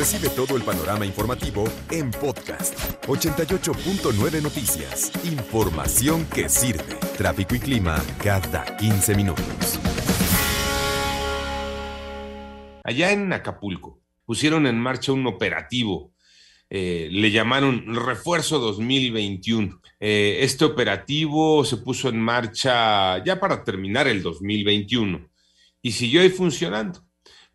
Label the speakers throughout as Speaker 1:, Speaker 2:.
Speaker 1: Recibe todo el panorama informativo en podcast 88.9 Noticias. Información que sirve. Tráfico y clima cada 15 minutos.
Speaker 2: Allá en Acapulco pusieron en marcha un operativo. eh, le llamaron Refuerzo 2021. Eh, este operativo se puso en marcha ya para terminar el 2021 y siguió ahí funcionando.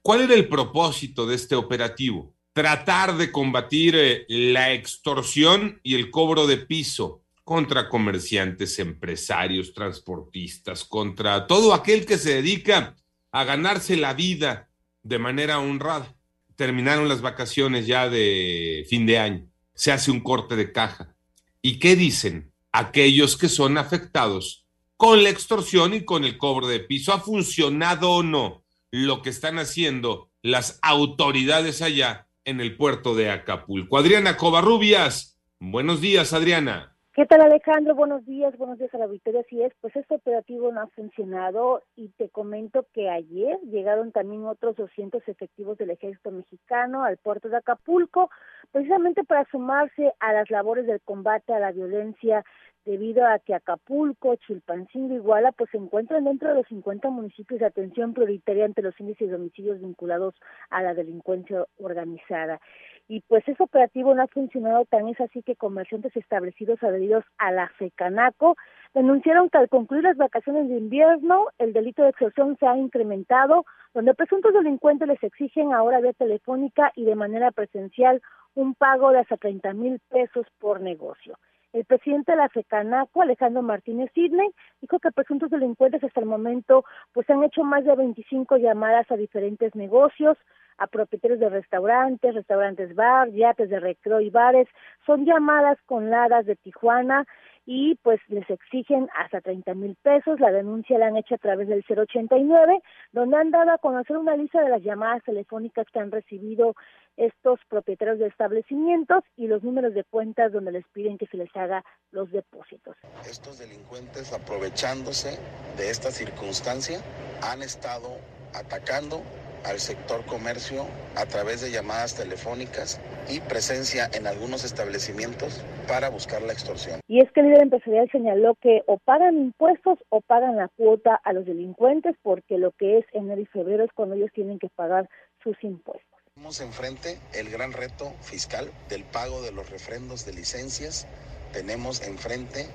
Speaker 2: ¿Cuál era el propósito de este operativo? Tratar de combatir eh, la extorsión y el cobro de piso contra comerciantes, empresarios, transportistas, contra todo aquel que se dedica a ganarse la vida de manera honrada. Terminaron las vacaciones ya de fin de año. Se hace un corte de caja. ¿Y qué dicen aquellos que son afectados con la extorsión y con el cobro de piso? ¿Ha funcionado o no lo que están haciendo las autoridades allá en el puerto de Acapulco? Adriana Covarrubias. Buenos días, Adriana.
Speaker 3: ¿Qué tal Alejandro? Buenos días, buenos días a la Victoria. Así es, pues este operativo no ha funcionado y te comento que ayer llegaron también otros 200 efectivos del ejército mexicano al puerto de Acapulco, precisamente para sumarse a las labores del combate a la violencia debido a que Acapulco, Chilpancingo Iguala pues se encuentran dentro de los 50 municipios de atención prioritaria ante los índices de homicidios vinculados a la delincuencia organizada. Y pues ese operativo no ha funcionado tan es así que comerciantes establecidos adheridos a la FECANACO denunciaron que al concluir las vacaciones de invierno el delito de extorsión se ha incrementado, donde presuntos delincuentes les exigen ahora vía telefónica y de manera presencial un pago de hasta 30 mil pesos por negocio. El presidente de la FECANACO, Alejandro Martínez Sidney, dijo que presuntos delincuentes hasta el momento pues han hecho más de 25 llamadas a diferentes negocios, a propietarios de restaurantes, restaurantes bar, yates de recreo y bares. Son llamadas con ladas de Tijuana y pues les exigen hasta 30 mil pesos. La denuncia la han hecho a través del 089, donde han dado a conocer una lista de las llamadas telefónicas que han recibido estos propietarios de establecimientos y los números de cuentas donde les piden que se les haga los depósitos.
Speaker 4: Estos delincuentes, aprovechándose de esta circunstancia, han estado atacando al sector comercio a través de llamadas telefónicas y presencia en algunos establecimientos para buscar la extorsión.
Speaker 3: Y es que el líder empresarial señaló que o pagan impuestos o pagan la cuota a los delincuentes porque lo que es enero y febrero es cuando ellos tienen que pagar sus impuestos.
Speaker 4: Tenemos enfrente el gran reto fiscal del pago de los refrendos de licencias. Tenemos enfrente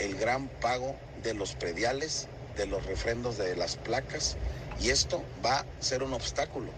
Speaker 4: el gran pago de los prediales, de los refrendos de las placas. Y esto va a ser un obstáculo,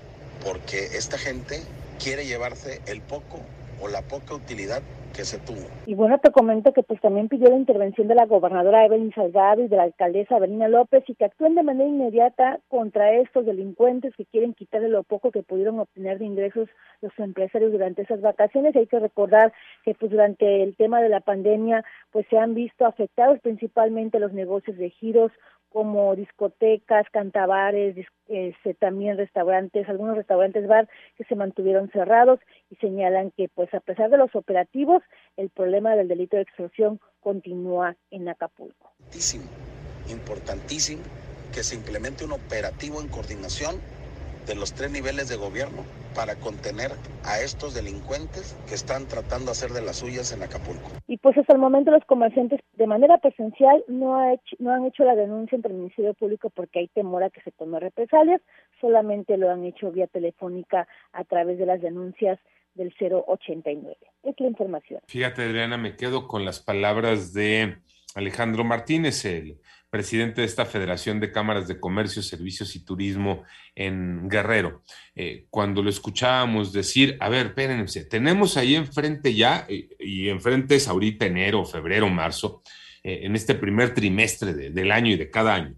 Speaker 4: porque esta gente quiere llevarse el poco o la poca utilidad que se tuvo.
Speaker 3: Y bueno, te comento que pues también pidió la intervención de la gobernadora Evelyn Salgado y de la alcaldesa Avelina López y que actúen de manera inmediata contra estos delincuentes que quieren quitarle lo poco que pudieron obtener de ingresos los empresarios durante esas vacaciones. Hay que recordar que pues durante el tema de la pandemia pues se han visto afectados principalmente los negocios de giros como discotecas, cantabares, este, también restaurantes, algunos restaurantes bar que se mantuvieron cerrados y señalan que pues a pesar de los operativos, el problema del delito de extorsión continúa en Acapulco.
Speaker 4: Importantísimo, importantísimo que se implemente un operativo en coordinación de los tres niveles de gobierno para contener a estos delincuentes que están tratando de hacer de las suyas en Acapulco.
Speaker 3: Y pues hasta el momento los comerciantes de manera presencial no, ha hecho, no han hecho la denuncia ante el Ministerio Público porque hay temor a que se tome represalias, solamente lo han hecho vía telefónica a través de las denuncias del 089. Es la información.
Speaker 2: Fíjate, Adriana, me quedo con las palabras de Alejandro Martínez, el presidente de esta Federación de Cámaras de Comercio, Servicios y Turismo en Guerrero. Eh, cuando lo escuchábamos decir, a ver, espérense, tenemos ahí enfrente ya, y, y enfrente es ahorita enero, febrero, marzo, eh, en este primer trimestre de, del año y de cada año,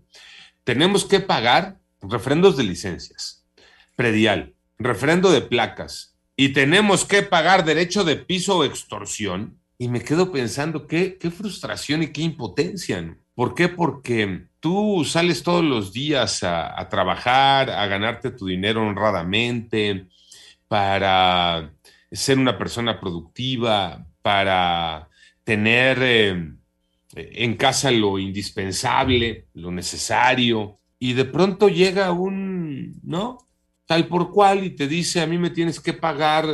Speaker 2: tenemos que pagar refrendos de licencias, predial, refrendo de placas y tenemos que pagar derecho de piso o extorsión. Y me quedo pensando qué, qué frustración y qué impotencia. ¿Por qué? Porque tú sales todos los días a, trabajar, a ganarte tu dinero honradamente, para ser una persona productiva, para tener eh, en casa lo indispensable, lo necesario, y de pronto llega un, ¿no? Tal por cual y te dice, a mí me tienes que pagar,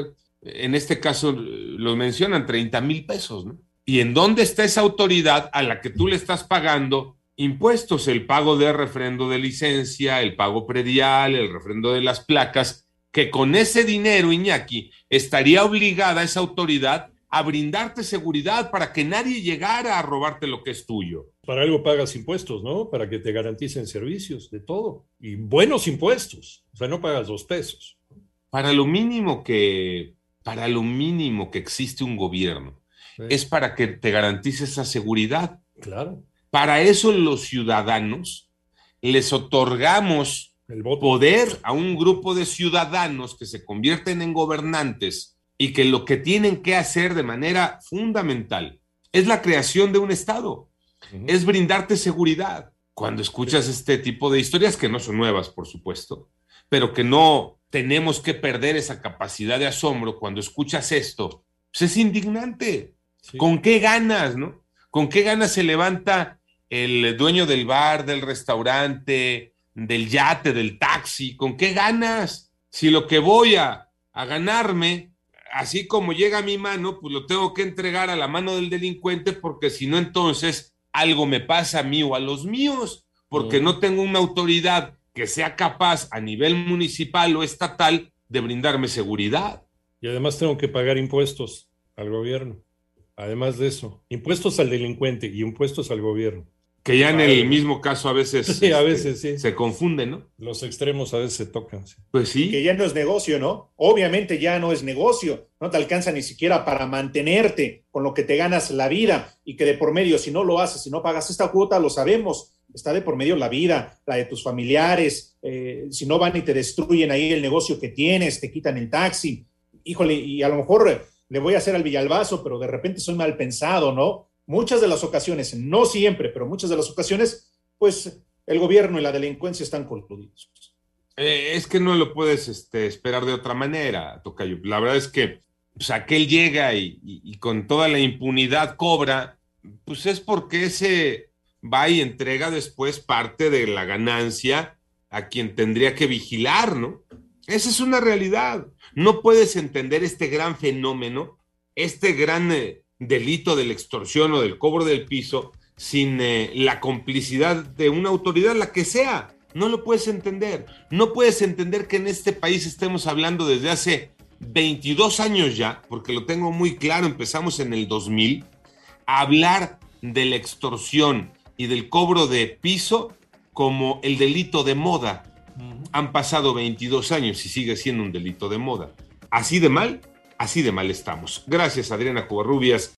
Speaker 2: en este caso lo mencionan, 30 mil pesos, ¿no? ¿Y en dónde está esa autoridad a la que tú le estás pagando impuestos? El pago de refrendo de licencia, el pago predial, el refrendo de las placas, que con ese dinero, Iñaki, estaría obligada esa autoridad a brindarte seguridad para que nadie llegara a robarte lo que es tuyo.
Speaker 5: Para algo pagas impuestos, ¿no? Para que te garanticen servicios, de todo. Y buenos impuestos. O sea, no pagas dos pesos.
Speaker 2: Para lo mínimo que, para lo mínimo que existe un gobierno, sí. es para que te garantice esa seguridad.
Speaker 5: Claro.
Speaker 2: Para eso los ciudadanos les otorgamos
Speaker 5: El voto.
Speaker 2: poder a un grupo de ciudadanos que se convierten en gobernantes y que lo que tienen que hacer de manera fundamental es la creación de un Estado, uh -huh. es brindarte seguridad. Cuando escuchas este tipo de historias, que no son nuevas, por supuesto, pero que no tenemos que perder esa capacidad de asombro cuando escuchas esto, pues es indignante. Sí. ¿Con qué ganas, no? ¿Con qué ganas se levanta el dueño del bar, del restaurante, del yate, del taxi? ¿Con qué ganas? Si lo que voy a, a ganarme así como llega a mi mano, pues lo tengo que entregar a la mano del delincuente porque si no, entonces algo me pasa a mí o a los míos, porque no tengo una autoridad que sea capaz a nivel municipal o estatal de brindarme seguridad.
Speaker 5: Y además tengo que pagar impuestos al gobierno. Además de eso, impuestos al delincuente y impuestos al gobierno.
Speaker 2: Que ya en el mismo caso a veces,
Speaker 5: sí, a veces sí.
Speaker 2: se confunde, ¿no?
Speaker 5: Los extremos a veces se tocan. Sí.
Speaker 2: Pues sí.
Speaker 6: Que ya no es negocio, ¿no? Obviamente ya no es negocio. No te alcanza ni siquiera para mantenerte con lo que te ganas la vida y que de por medio, si no lo haces, si no pagas esta cuota, lo sabemos, está de por medio la vida, la de tus familiares. Eh, si no van y te destruyen ahí el negocio que tienes, te quitan el taxi. Híjole, y a lo mejor le voy a hacer al Villalbazo, pero de repente soy mal pensado, ¿no? muchas de las ocasiones, no siempre, pero muchas de las ocasiones, pues el gobierno y la delincuencia están coludidos.
Speaker 2: Eh, es que no lo puedes este, esperar de otra manera, Tocayo. La verdad es que pues, aquel llega y, y, y, con toda la impunidad cobra, pues es porque ese va y entrega después parte de la ganancia a quien tendría que vigilar, ¿no? Esa es una realidad. No puedes entender este gran fenómeno, este gran... Eh, delito de la extorsión o del cobro del piso sin eh, la complicidad de una autoridad, la que sea. No lo puedes entender. No puedes entender que en este país estemos hablando desde hace 22 años ya, porque lo tengo muy claro, empezamos en el 2000, a hablar de la extorsión y del cobro de piso como el delito de moda. Han pasado 22 años y sigue siendo un delito de moda. Así de mal Así de mal estamos. Gracias, Adriana Covarrubias.